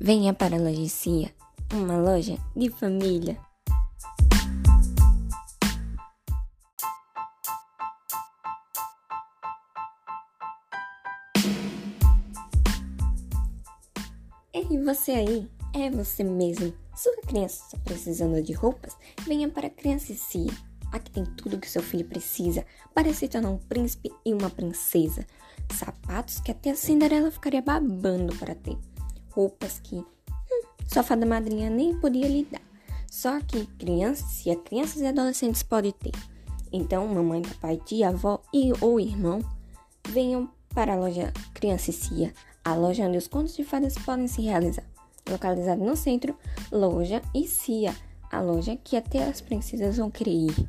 Venha para a Loja Cia, uma loja de família. Ei, você aí? É você mesmo. Sua criança está precisando de roupas? Venha para a Criança Cia. Aqui tem tudo que seu filho precisa para se tornar um príncipe e uma princesa. Sapatos que até a Cinderela ficaria babando para ter roupas que hum, sua fada madrinha nem podia lhe dar. Só que crianças e crianças e adolescentes podem ter. Então, mamãe, papai, tia, avó e ou irmão venham para a loja Criança e Cia, a loja onde os contos de fadas podem se realizar. Localizada no centro, loja e Cia, a loja que até as princesas vão querer ir.